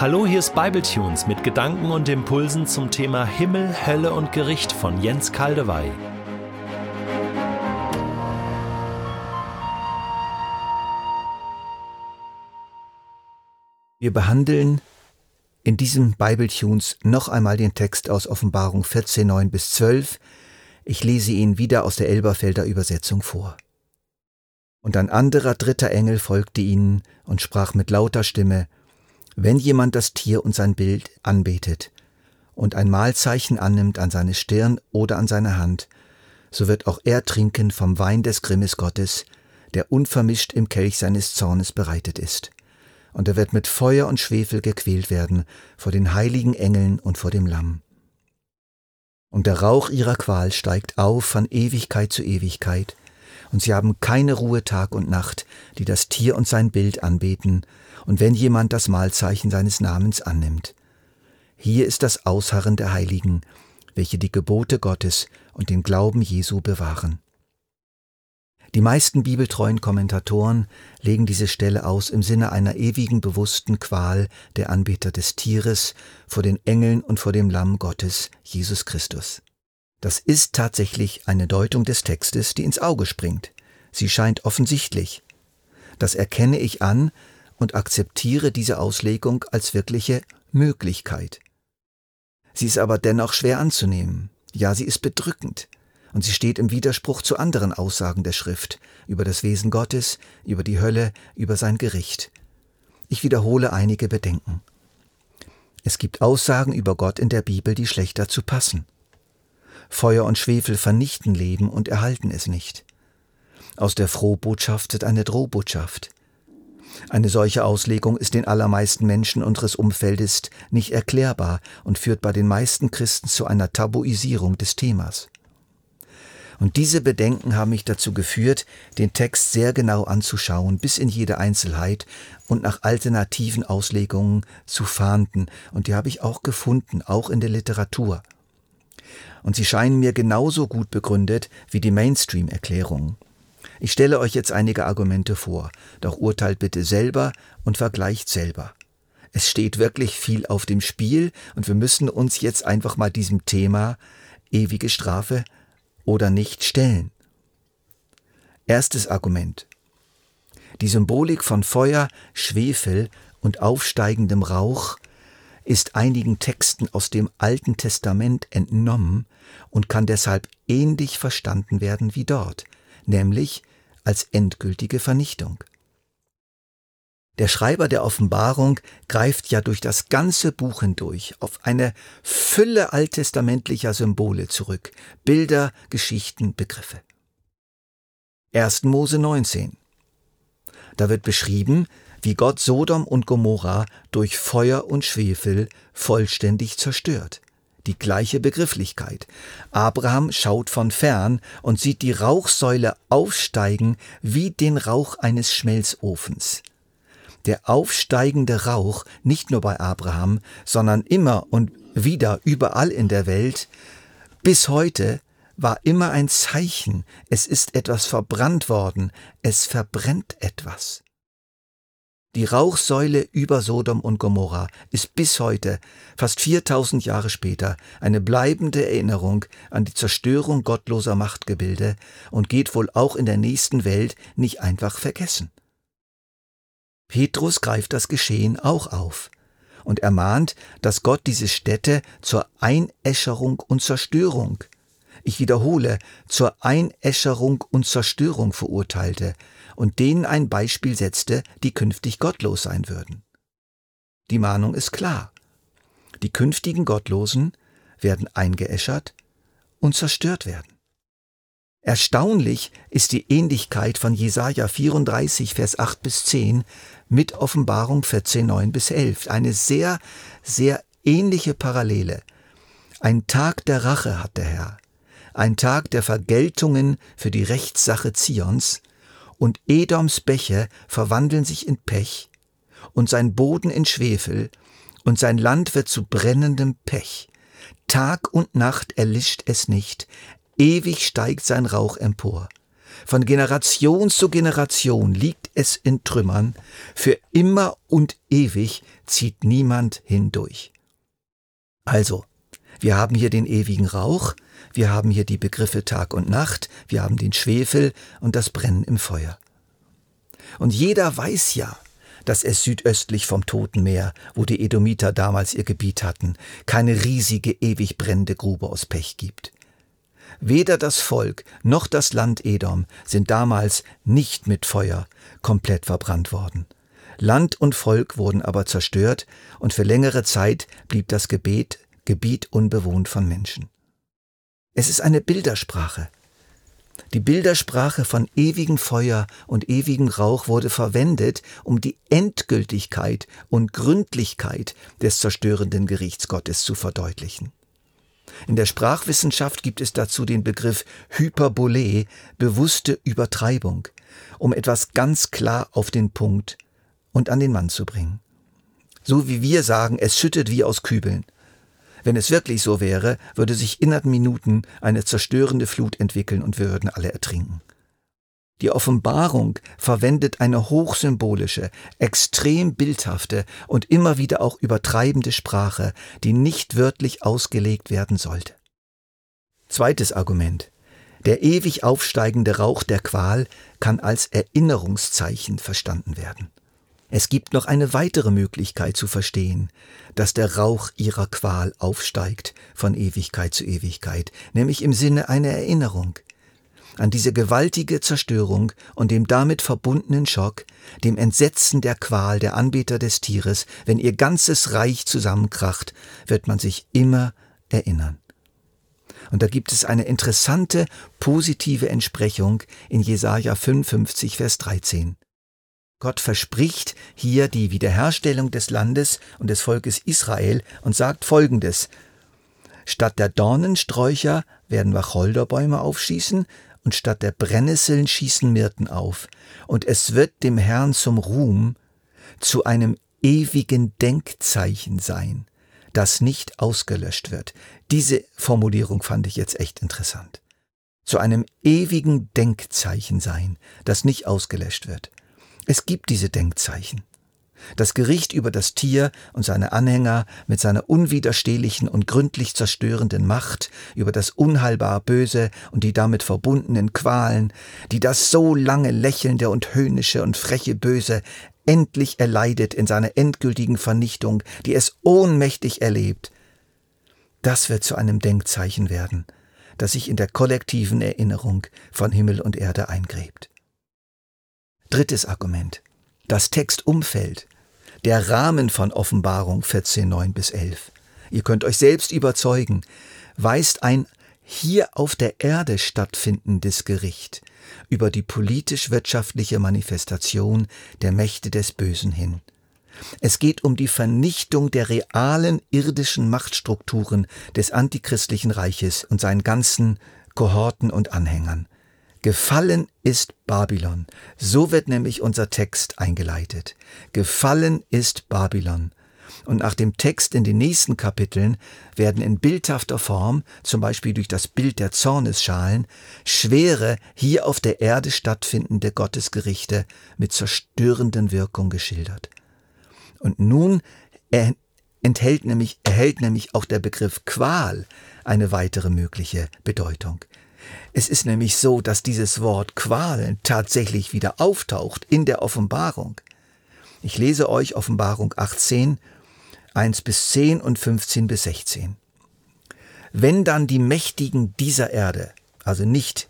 Hallo, hier ist Bibletunes mit Gedanken und Impulsen zum Thema Himmel, Hölle und Gericht von Jens Kaldewey. Wir behandeln in diesem Bibletunes noch einmal den Text aus Offenbarung 14, 9 bis 12. Ich lese ihn wieder aus der Elberfelder Übersetzung vor. Und ein anderer dritter Engel folgte ihnen und sprach mit lauter Stimme, wenn jemand das Tier und sein Bild anbetet und ein Mahlzeichen annimmt an seine Stirn oder an seine Hand, so wird auch er trinken vom Wein des Grimmes Gottes, der unvermischt im Kelch seines Zornes bereitet ist. Und er wird mit Feuer und Schwefel gequält werden vor den heiligen Engeln und vor dem Lamm. Und der Rauch ihrer Qual steigt auf von Ewigkeit zu Ewigkeit, und sie haben keine Ruhe Tag und Nacht, die das Tier und sein Bild anbeten, und wenn jemand das Mahlzeichen seines Namens annimmt. Hier ist das Ausharren der Heiligen, welche die Gebote Gottes und den Glauben Jesu bewahren. Die meisten bibeltreuen Kommentatoren legen diese Stelle aus im Sinne einer ewigen bewussten Qual der Anbeter des Tieres vor den Engeln und vor dem Lamm Gottes, Jesus Christus. Das ist tatsächlich eine Deutung des Textes, die ins Auge springt. Sie scheint offensichtlich. Das erkenne ich an und akzeptiere diese Auslegung als wirkliche Möglichkeit. Sie ist aber dennoch schwer anzunehmen. Ja, sie ist bedrückend. Und sie steht im Widerspruch zu anderen Aussagen der Schrift über das Wesen Gottes, über die Hölle, über sein Gericht. Ich wiederhole einige Bedenken. Es gibt Aussagen über Gott in der Bibel, die schlechter zu passen. Feuer und Schwefel vernichten Leben und erhalten es nicht. Aus der Frohbotschaft wird eine Drohbotschaft. Eine solche Auslegung ist den allermeisten Menschen unseres Umfeldes nicht erklärbar und führt bei den meisten Christen zu einer Tabuisierung des Themas. Und diese Bedenken haben mich dazu geführt, den Text sehr genau anzuschauen, bis in jede Einzelheit und nach alternativen Auslegungen zu fahnden. Und die habe ich auch gefunden, auch in der Literatur und sie scheinen mir genauso gut begründet wie die Mainstream-Erklärungen. Ich stelle euch jetzt einige Argumente vor, doch urteilt bitte selber und vergleicht selber. Es steht wirklich viel auf dem Spiel und wir müssen uns jetzt einfach mal diesem Thema ewige Strafe oder nicht stellen. Erstes Argument. Die Symbolik von Feuer, Schwefel und aufsteigendem Rauch ist einigen Texten aus dem Alten Testament entnommen und kann deshalb ähnlich verstanden werden wie dort, nämlich als endgültige Vernichtung. Der Schreiber der Offenbarung greift ja durch das ganze Buch hindurch auf eine Fülle alttestamentlicher Symbole zurück, Bilder, Geschichten, Begriffe. 1. Mose 19. Da wird beschrieben, wie Gott Sodom und Gomorra durch Feuer und Schwefel vollständig zerstört. Die gleiche Begrifflichkeit. Abraham schaut von fern und sieht die Rauchsäule aufsteigen wie den Rauch eines Schmelzofens. Der aufsteigende Rauch, nicht nur bei Abraham, sondern immer und wieder überall in der Welt, bis heute war immer ein Zeichen, es ist etwas verbrannt worden, es verbrennt etwas. Die Rauchsäule über Sodom und Gomorra ist bis heute, fast 4000 Jahre später, eine bleibende Erinnerung an die Zerstörung gottloser Machtgebilde und geht wohl auch in der nächsten Welt nicht einfach vergessen. Petrus greift das Geschehen auch auf und ermahnt, dass Gott diese Städte zur Einäscherung und Zerstörung, ich wiederhole, zur Einäscherung und Zerstörung verurteilte und denen ein Beispiel setzte, die künftig gottlos sein würden. Die Mahnung ist klar. Die künftigen Gottlosen werden eingeäschert und zerstört werden. Erstaunlich ist die Ähnlichkeit von Jesaja 34, Vers 8 bis 10 mit Offenbarung 14, 9 bis 11. Eine sehr, sehr ähnliche Parallele. Ein Tag der Rache hat der Herr. Ein Tag der Vergeltungen für die Rechtssache Zions und Edoms Bäche verwandeln sich in Pech und sein Boden in Schwefel und sein Land wird zu brennendem Pech. Tag und Nacht erlischt es nicht, ewig steigt sein Rauch empor. Von Generation zu Generation liegt liegt es in Trümmern, für immer und ewig zieht niemand hindurch. Also, wir haben hier den ewigen Rauch, wir haben hier die Begriffe Tag und Nacht, wir haben den Schwefel und das Brennen im Feuer. Und jeder weiß ja, dass es südöstlich vom Toten Meer, wo die Edomiter damals ihr Gebiet hatten, keine riesige, ewig brennende Grube aus Pech gibt. Weder das Volk noch das Land Edom sind damals nicht mit Feuer komplett verbrannt worden. Land und Volk wurden aber zerstört und für längere Zeit blieb das Gebet, Gebiet unbewohnt von Menschen. Es ist eine Bildersprache. Die Bildersprache von ewigem Feuer und ewigem Rauch wurde verwendet, um die Endgültigkeit und Gründlichkeit des zerstörenden Gerichts Gottes zu verdeutlichen. In der Sprachwissenschaft gibt es dazu den Begriff Hyperbole, bewusste Übertreibung, um etwas ganz klar auf den Punkt und an den Mann zu bringen. So wie wir sagen, es schüttet wie aus Kübeln. Wenn es wirklich so wäre, würde sich innerhalb Minuten eine zerstörende Flut entwickeln und wir würden alle ertrinken. Die Offenbarung verwendet eine hochsymbolische, extrem bildhafte und immer wieder auch übertreibende Sprache, die nicht wörtlich ausgelegt werden sollte. Zweites Argument. Der ewig aufsteigende Rauch der Qual kann als Erinnerungszeichen verstanden werden. Es gibt noch eine weitere Möglichkeit zu verstehen, dass der Rauch ihrer Qual aufsteigt von Ewigkeit zu Ewigkeit, nämlich im Sinne einer Erinnerung an diese gewaltige Zerstörung und dem damit verbundenen Schock, dem Entsetzen der Qual der Anbeter des Tieres, wenn ihr ganzes Reich zusammenkracht, wird man sich immer erinnern. Und da gibt es eine interessante positive Entsprechung in Jesaja 55, Vers 13. Gott verspricht hier die Wiederherstellung des Landes und des Volkes Israel und sagt folgendes. Statt der Dornensträucher werden Wacholderbäume aufschießen und statt der Brennnesseln schießen Myrten auf. Und es wird dem Herrn zum Ruhm, zu einem ewigen Denkzeichen sein, das nicht ausgelöscht wird. Diese Formulierung fand ich jetzt echt interessant. Zu einem ewigen Denkzeichen sein, das nicht ausgelöscht wird. Es gibt diese Denkzeichen. Das Gericht über das Tier und seine Anhänger mit seiner unwiderstehlichen und gründlich zerstörenden Macht, über das unheilbar Böse und die damit verbundenen Qualen, die das so lange lächelnde und höhnische und freche Böse endlich erleidet in seiner endgültigen Vernichtung, die es ohnmächtig erlebt, das wird zu einem Denkzeichen werden, das sich in der kollektiven Erinnerung von Himmel und Erde eingräbt. Drittes Argument. Das Textumfeld. Der Rahmen von Offenbarung 14, 9 bis 11. Ihr könnt euch selbst überzeugen, weist ein hier auf der Erde stattfindendes Gericht über die politisch-wirtschaftliche Manifestation der Mächte des Bösen hin. Es geht um die Vernichtung der realen irdischen Machtstrukturen des antichristlichen Reiches und seinen ganzen Kohorten und Anhängern. Gefallen ist Babylon. So wird nämlich unser Text eingeleitet. Gefallen ist Babylon. Und nach dem Text in den nächsten Kapiteln werden in bildhafter Form, zum Beispiel durch das Bild der Zornesschalen, schwere, hier auf der Erde stattfindende Gottesgerichte mit zerstörenden Wirkung geschildert. Und nun enthält nämlich, erhält nämlich auch der Begriff Qual eine weitere mögliche Bedeutung. Es ist nämlich so, dass dieses Wort Qualen tatsächlich wieder auftaucht in der Offenbarung. Ich lese euch Offenbarung 18, 1 bis 10 und 15 bis 16. Wenn dann die Mächtigen dieser Erde, also nicht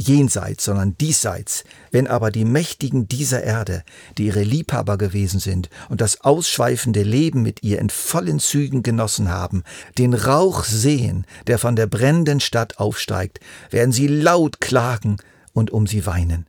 jenseits, sondern diesseits. Wenn aber die Mächtigen dieser Erde, die ihre Liebhaber gewesen sind und das ausschweifende Leben mit ihr in vollen Zügen genossen haben, den Rauch sehen, der von der brennenden Stadt aufsteigt, werden sie laut klagen und um sie weinen.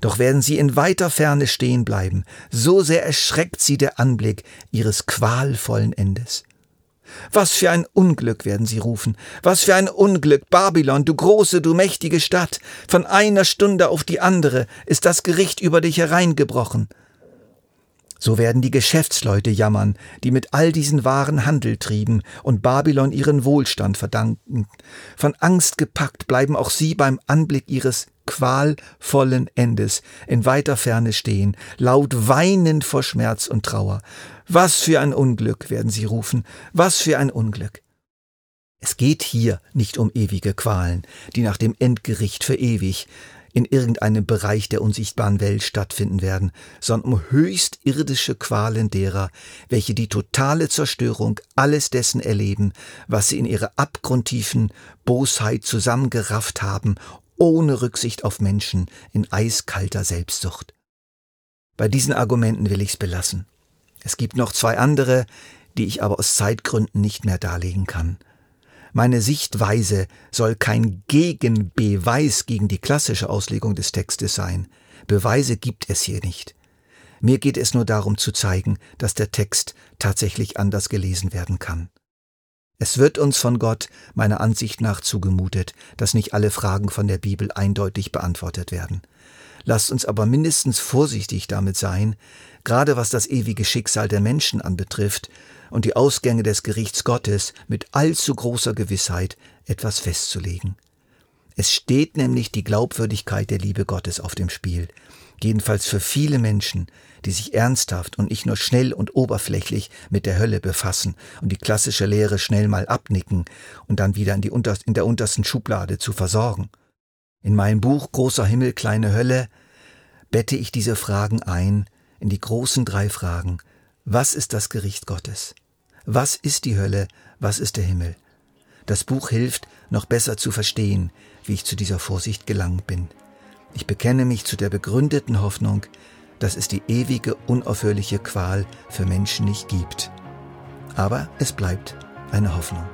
Doch werden sie in weiter Ferne stehen bleiben, so sehr erschreckt sie der Anblick ihres qualvollen Endes. Was für ein Unglück werden sie rufen. Was für ein Unglück, Babylon, du große, du mächtige Stadt. Von einer Stunde auf die andere ist das Gericht über dich hereingebrochen. So werden die Geschäftsleute jammern, die mit all diesen Waren Handel trieben und Babylon ihren Wohlstand verdanken. Von Angst gepackt bleiben auch sie beim Anblick ihres qualvollen Endes in weiter Ferne stehen, laut weinend vor Schmerz und Trauer. Was für ein Unglück, werden sie rufen, was für ein Unglück. Es geht hier nicht um ewige Qualen, die nach dem Endgericht für ewig, in irgendeinem Bereich der unsichtbaren Welt stattfinden werden, sondern um höchst irdische Qualen derer, welche die totale Zerstörung alles dessen erleben, was sie in ihrer abgrundtiefen Bosheit zusammengerafft haben, ohne Rücksicht auf Menschen in eiskalter Selbstsucht. Bei diesen Argumenten will ich's belassen. Es gibt noch zwei andere, die ich aber aus Zeitgründen nicht mehr darlegen kann. Meine Sichtweise soll kein Gegenbeweis gegen die klassische Auslegung des Textes sein. Beweise gibt es hier nicht. Mir geht es nur darum zu zeigen, dass der Text tatsächlich anders gelesen werden kann. Es wird uns von Gott meiner Ansicht nach zugemutet, dass nicht alle Fragen von der Bibel eindeutig beantwortet werden. Lasst uns aber mindestens vorsichtig damit sein, gerade was das ewige Schicksal der Menschen anbetrifft, und die Ausgänge des Gerichts Gottes mit allzu großer Gewissheit etwas festzulegen. Es steht nämlich die Glaubwürdigkeit der Liebe Gottes auf dem Spiel, jedenfalls für viele Menschen, die sich ernsthaft und nicht nur schnell und oberflächlich mit der Hölle befassen und die klassische Lehre schnell mal abnicken und dann wieder in, unter, in der untersten Schublade zu versorgen. In meinem Buch Großer Himmel, kleine Hölle bette ich diese Fragen ein in die großen drei Fragen. Was ist das Gericht Gottes? Was ist die Hölle? Was ist der Himmel? Das Buch hilft, noch besser zu verstehen, wie ich zu dieser Vorsicht gelangt bin. Ich bekenne mich zu der begründeten Hoffnung, dass es die ewige, unaufhörliche Qual für Menschen nicht gibt. Aber es bleibt eine Hoffnung.